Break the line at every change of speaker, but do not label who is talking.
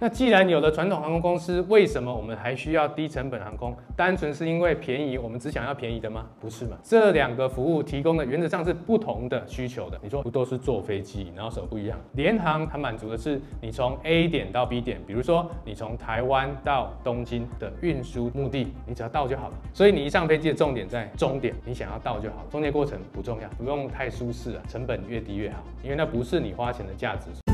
那既然有了传统航空公司，为什么我们还需要低成本航空？单纯是因为便宜，我们只想要便宜的吗？不是嘛？这两个服务提供的原则上是不同的需求的。你说不都是坐飞机，然后什么不一样？联航它满足的是你从 A 点到 B 点，比如说你从台湾到东京的运输目的，你只要到就好了。所以你一上飞机的重点在终点，你想要到就好了，中间过程不重要，不用太舒适啊，成本越低越好，因为那不是你花钱的价值。